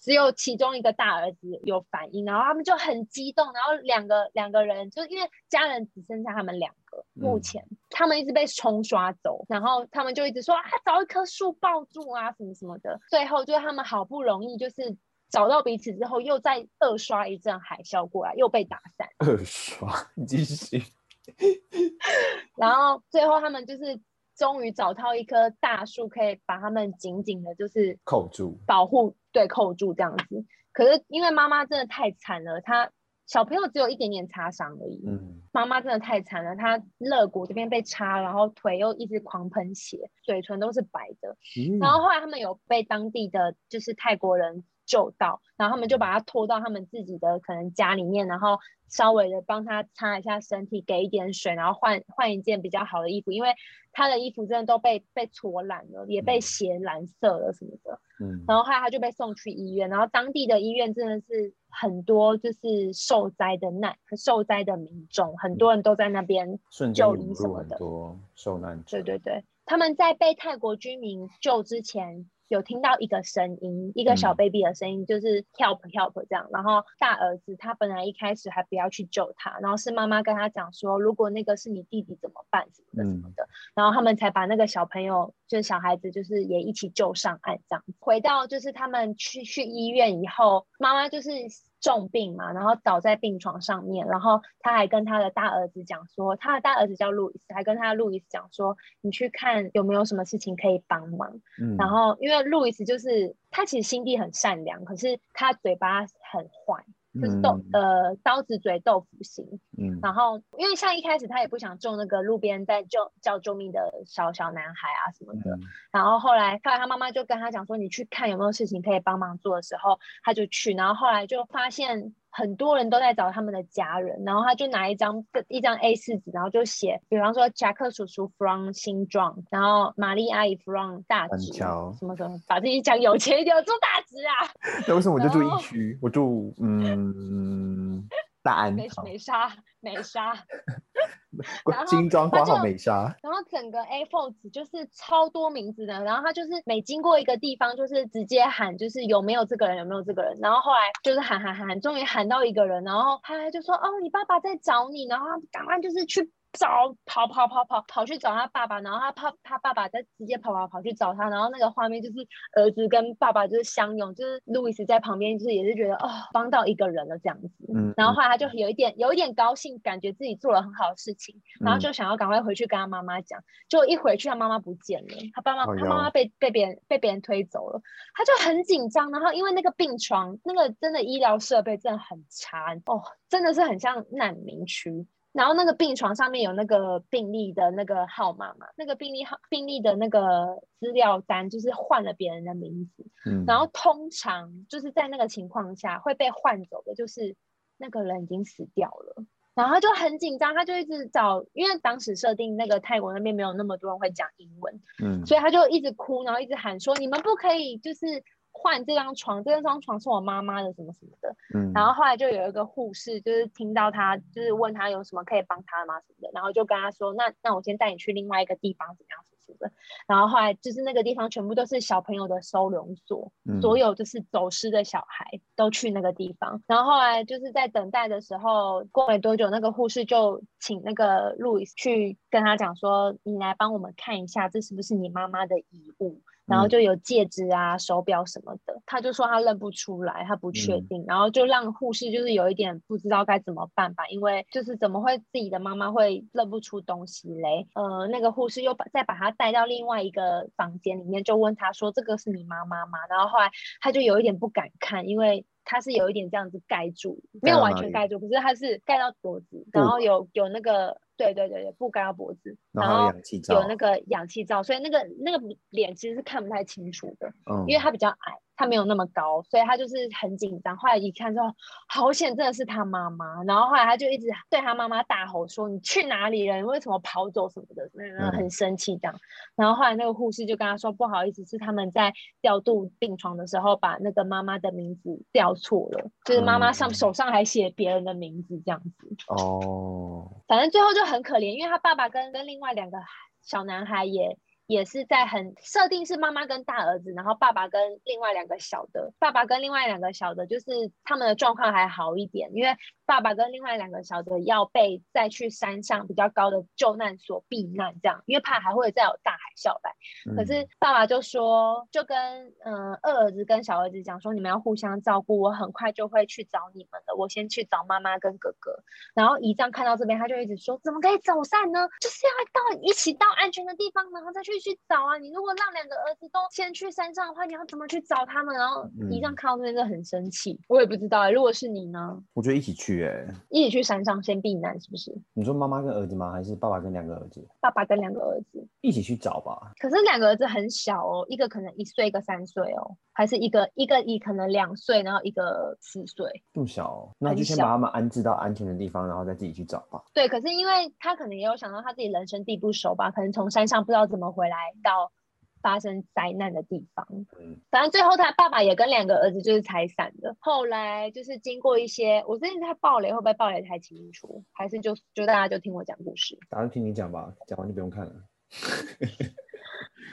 只有其中一个大儿子有反应，然后他们就很激动，然后两个两个人就因为家人只剩下他们两个，目前、嗯、他们一直被冲刷走，然后他们就一直说啊，找一棵树抱住啊，什么什么的。最后就是他们好不容易就是找到彼此之后，又再二刷一阵海啸过来，又被打散。二刷，继续。*laughs* 然后最后他们就是。终于找到一棵大树，可以把他们紧紧的，就是扣住，保护，对，扣住这样子。可是因为妈妈真的太惨了，她小朋友只有一点点擦伤而已。嗯，妈妈真的太惨了，她肋骨这边被插，然后腿又一直狂喷血，嘴唇都是白的。嗯，然后后来他们有被当地的就是泰国人救到，然后他们就把他拖到他们自己的可能家里面，然后稍微的帮他擦一下身体，给一点水，然后换换一件比较好的衣服，因为他的衣服真的都被被搓烂了，也被血染色了什么的。嗯，然后后来他就被送去医院，然后当地的医院真的是很多就是受灾的难受灾的民众，很多人都在那边就医什么的。很多受难者。对对对，他们在被泰国居民救之前。有听到一个声音，一个小 baby 的声音，就是 help help 这样。然后大儿子他本来一开始还不要去救他，然后是妈妈跟他讲说，如果那个是你弟弟怎么办什么的什么的。嗯、然后他们才把那个小朋友，就是小孩子，就是也一起救上岸这样。回到就是他们去去医院以后，妈妈就是。重病嘛，然后倒在病床上面，然后他还跟他的大儿子讲说，他的大儿子叫路易斯，还跟他的路易斯讲说，你去看有没有什么事情可以帮忙。嗯，然后因为路易斯就是他其实心地很善良，可是他嘴巴很坏。就是豆、嗯、呃刀子嘴豆腐心，嗯，然后因为像一开始他也不想救那个路边在救叫救命的小小男孩啊什么的，嗯、然后后来后来他妈妈就跟他讲说，你去看有没有事情可以帮忙做的时候，他就去，然后后来就发现。很多人都在找他们的家人，然后他就拿一张一张 A 四纸，然后就写，比方说夹克叔叔 from 新庄，然后玛丽阿姨 from 大直，什么什么，把自己讲有钱一点，住大直啊。*laughs* 那为什么我就住一区？我住嗯大安，美美沙 *laughs* 美沙，新庄括号美沙。然后整个 A4 纸就是超多名字的，然后他就是每经过一个地方，就是直接喊，就是有没有这个人，有没有这个人，然后后来就是喊喊喊，终于喊到一个人，然后他就说，哦，你爸爸在找你，然后赶快就是去。找跑跑跑跑跑去找他爸爸，然后他怕他爸爸再直接跑跑跑去找他，然后那个画面就是儿子跟爸爸就是相拥，就是路易斯在旁边就是也是觉得哦帮到一个人了这样子，嗯，然后后来他就有一点有一点高兴，感觉自己做了很好的事情，然后就想要赶快回去跟他妈妈讲，就一回去他妈妈不见了，他爸妈他妈妈被被别人被别人推走了，他就很紧张，然后因为那个病床那个真的医疗设备真的很差哦，真的是很像难民区。然后那个病床上面有那个病历的那个号码嘛，那个病历号病历的那个资料单就是换了别人的名字，嗯，然后通常就是在那个情况下会被换走的，就是那个人已经死掉了，然后他就很紧张，他就一直找，因为当时设定那个泰国那边没有那么多人会讲英文，嗯，所以他就一直哭，然后一直喊说，你们不可以就是。换这张床，这张床是我妈妈的，什么什么的。嗯，然后后来就有一个护士，就是听到他，就是问他有什么可以帮他吗什么的，然后就跟他说，那那我先带你去另外一个地方，怎么样什么的。然后后来就是那个地方全部都是小朋友的收容所，嗯，所有就是走失的小孩都去那个地方。然后后来就是在等待的时候，过没多久，那个护士就请那个路易斯去跟他讲说，你来帮我们看一下，这是不是你妈妈的遗物。然后就有戒指啊、手表什么的，他就说他认不出来，他不确定，嗯、然后就让护士就是有一点不知道该怎么办吧，因为就是怎么会自己的妈妈会认不出东西嘞？呃，那个护士又把再把他带到另外一个房间里面，就问他说：“这个是你妈妈吗？”然后后来他就有一点不敢看，因为他是有一点这样子盖住，没有完全盖住，可是他是盖到脖子，然后有有那个。对对对对，布盖到脖子，然后有那个氧气罩，所以那个那个脸其实是看不太清楚的，嗯，因为他比较矮。他没有那么高，所以他就是很紧张。后来一看之后，好险，真的是他妈妈。然后后来他就一直对他妈妈大吼说：“你去哪里了？你为什么跑走什么的？”然后很生气这样。然后后来那个护士就跟他说：“不好意思，是他们在调度病床的时候把那个妈妈的名字调错了，就是妈妈上手上还写别人的名字这样子。”哦。反正最后就很可怜，因为他爸爸跟跟另外那两个小男孩也。也是在很设定是妈妈跟大儿子，然后爸爸跟另外两个小的，爸爸跟另外两个小的，就是他们的状况还好一点，因为爸爸跟另外两个小的要被再去山上比较高的救难所避难，这样，因为怕还会再有大海啸来。嗯、可是爸爸就说，就跟嗯、呃、二儿子跟小儿子讲说，你们要互相照顾，我很快就会去找你们的，我先去找妈妈跟哥哥。然后姨丈看到这边，他就一直说，怎么可以走散呢？就是要到一起到安全的地方，然后再去。去找啊！你如果让两个儿子都先去山上的话，你要怎么去找他们？然后姨丈看到这边就很生气。嗯、我也不知道如果是你呢？我觉得一起去哎、欸，一起去山上先避难，是不是？你说妈妈跟儿子吗？还是爸爸跟两个儿子？爸爸跟两个儿子一起去找吧。可是两个儿子很小哦，一个可能一岁，一个三岁哦，还是一个一个一可能两岁，然后一个四岁，这么小、哦，那就先把他们安置到安全的地方，然后再自己去找吧。对，可是因为他可能也有想到他自己人生地不熟吧，可能从山上不知道怎么回来到。发生灾难的地方，嗯，反正最后他爸爸也跟两个儿子就是拆散的。后来就是经过一些，我最近在暴雷会不会暴雷太清楚？还是就就大家就听我讲故事？打算听你讲吧，讲完就不用看了。*laughs*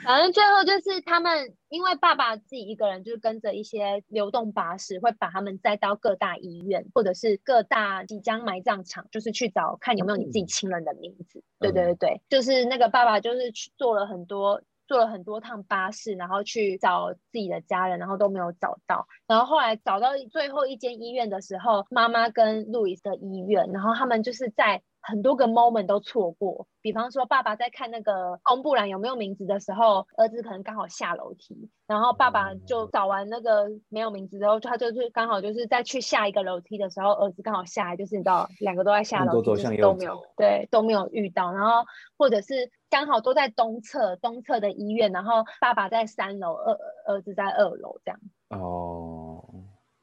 反正最后就是他们，因为爸爸自己一个人，就是跟着一些流动巴士，会把他们载到各大医院，或者是各大即将埋葬场，就是去找看有没有你自己亲人的名字。嗯、对对对对，就是那个爸爸就是去做了很多。坐了很多趟巴士，然后去找自己的家人，然后都没有找到。然后后来找到最后一间医院的时候，妈妈跟路易斯的医院，然后他们就是在。很多个 moment 都错过，比方说爸爸在看那个公布栏有没有名字的时候，儿子可能刚好下楼梯，然后爸爸就找完那个没有名字之后，他就是刚好就是在去下一个楼梯的时候，儿子刚好下来，就是你知道两个都在下楼梯，就是都没有对都没有遇到，然后或者是刚好都在东侧东侧的医院，然后爸爸在三楼，儿儿子在二楼这样。哦。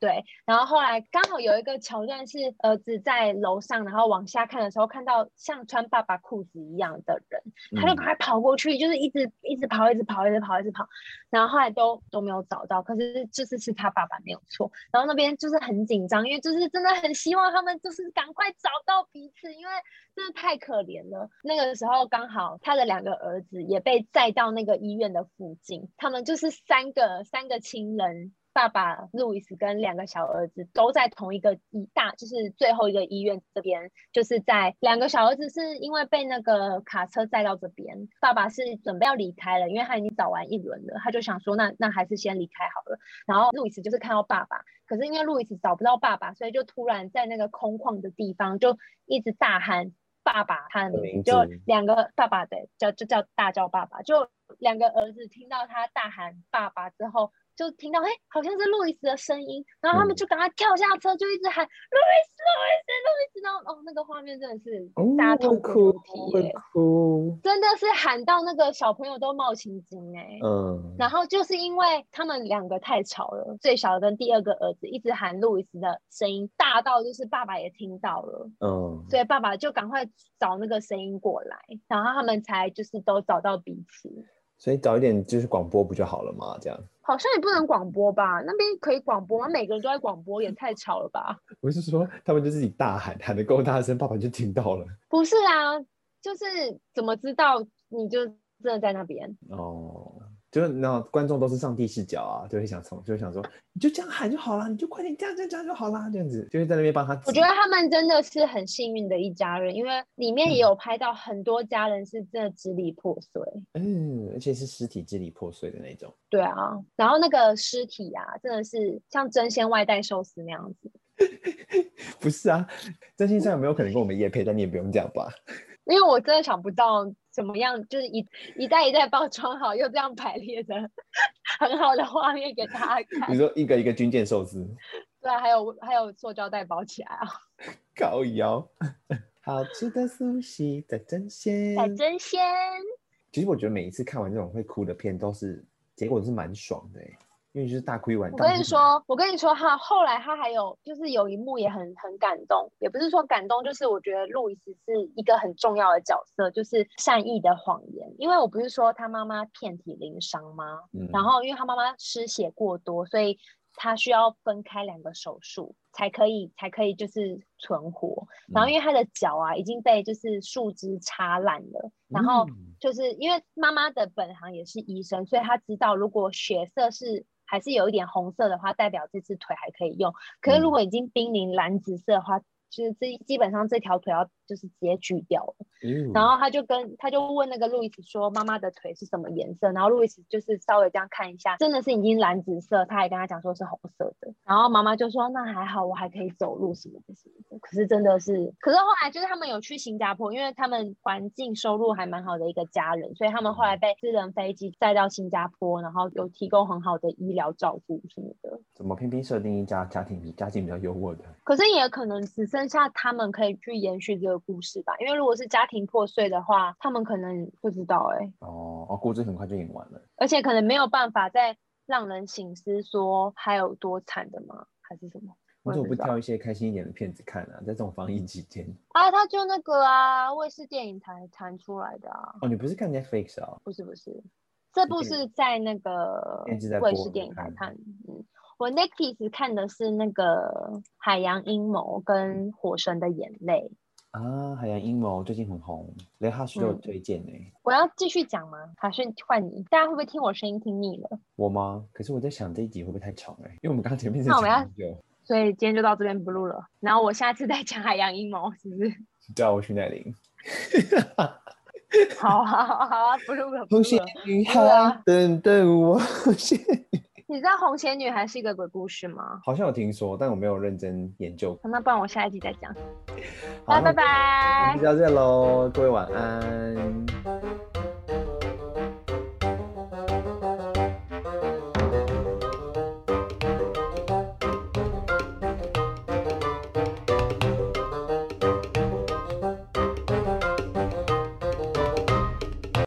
对，然后后来刚好有一个桥段是儿子在楼上，然后往下看的时候，看到像穿爸爸裤子一样的人，他就赶快跑过去，就是一直一直跑，一直跑，一直跑，一直跑，然后后来都都没有找到，可是就是是他爸爸没有错。然后那边就是很紧张，因为就是真的很希望他们就是赶快找到彼此，因为真的太可怜了。那个时候刚好他的两个儿子也被载到那个医院的附近，他们就是三个三个亲人。爸爸路易斯跟两个小儿子都在同一个医大，就是最后一个医院这边，就是在两个小儿子是因为被那个卡车载到这边，爸爸是准备要离开了，因为他已经找完一轮了，他就想说那那还是先离开好了。然后路易斯就是看到爸爸，可是因为路易斯找不到爸爸，所以就突然在那个空旷的地方就一直大喊爸爸他的名字，就两个爸爸的叫就叫大叫爸爸，就两个儿子听到他大喊爸爸之后。就听到哎、欸，好像是路易斯的声音，然后他们就赶快跳下车，就一直喊、嗯、路易斯，路易斯，路易斯。然后哦，那个画面真的是大家痛哭流涕，哭，真的是喊到那个小朋友都冒青筋哎。嗯。然后就是因为他们两个太吵了，最小的跟第二个儿子一直喊路易斯的声音大到就是爸爸也听到了。嗯。所以爸爸就赶快找那个声音过来，然后他们才就是都找到彼此。所以早一点就是广播不就好了吗？这样好像也不能广播吧？那边可以广播吗？每个人都在广播，也太吵了吧？我是说，他们就自己大喊，喊得够大声，爸爸就听到了。不是啊，就是怎么知道你就真的在那边？哦。就是那观众都是上帝视角啊，就会想从，就会想说，你就这样喊就好了，你就快点这样这样这样就好了，这样子就会在那边帮他。我觉得他们真的是很幸运的一家人，因为里面也有拍到很多家人是真的支离破碎，嗯，而且是尸体支离破碎的那种。对啊，然后那个尸体啊，真的是像真鲜外带寿司那样子。*laughs* 不是啊，真心上有没有可能跟我们夜配？但你也不用这样吧。因为我真的想不到。怎么样？就是一一袋一袋包装好，又这样排列的很好的画面给大家看。比如说一个一个军舰寿司，*laughs* 对啊，还有还有塑胶袋包起来啊。*laughs* 高腰，*laughs* 好吃的苏西在争鲜，在争鲜。其实我觉得每一次看完这种会哭的片，都是结果是蛮爽的因为就是大哭一晚。我跟你说，我跟你说哈，后来他还有就是有一幕也很很感动，也不是说感动，就是我觉得路易斯是一个很重要的角色，就是善意的谎言。因为我不是说他妈妈遍体鳞伤吗？嗯。然后因为他妈妈失血过多，所以他需要分开两个手术才可以才可以就是存活。然后因为他的脚啊已经被就是树枝插烂了，然后就是因为妈妈的本行也是医生，所以他知道如果血色是。还是有一点红色的话，代表这只腿还可以用。可是如果已经濒临蓝紫色的话，嗯、就是这基本上这条腿要。就是直接锯掉了，嗯，然后他就跟他就问那个路易斯说：“妈妈的腿是什么颜色？”然后路易斯就是稍微这样看一下，真的是已经蓝紫色。他还跟他讲说是红色的。然后妈妈就说：“那还好，我还可以走路什么的什么的。”可是真的是，可是后来就是他们有去新加坡，因为他们环境收入还蛮好的一个家人，所以他们后来被私人飞机载到新加坡，然后有提供很好的医疗照顾什么的。怎么偏偏设定一家家庭比家境比较优渥的？可是也可能只剩下他们可以去延续这个。故事吧，因为如果是家庭破碎的话，他们可能不知道哎、欸。哦哦，故事很快就演完了，而且可能没有办法再让人醒思说还有多惨的吗？还是什么？为什么不挑一些开心一点的片子看啊？在这种防疫期间啊，他就那个啊，卫视电影台弹出来的啊。哦，你不是看 Netflix 啊？不是不是，这部是在那个卫视电影台看。嗯，我 Netflix 看的是那个《海洋阴谋》跟《火神的眼泪》。啊，海洋阴谋最近很红，连哈士都有推荐呢、欸嗯。我要继续讲吗？还是换你？大家会不会听我声音听腻了？我吗？可是我在想这一集会不会太长哎、欸？因为我们刚刚前面是讲很久，所以今天就到这边不录了。然后我下次再讲海洋阴谋，是不是？*laughs* 叫我徐乃麟。好好好啊，不录了，不录了。女孩等等我。你知道红鞋女孩是一个鬼故事吗？好像有听说，但我没有认真研究。那不然我下一集再讲。拜拜拜。就到这喽，各位晚安。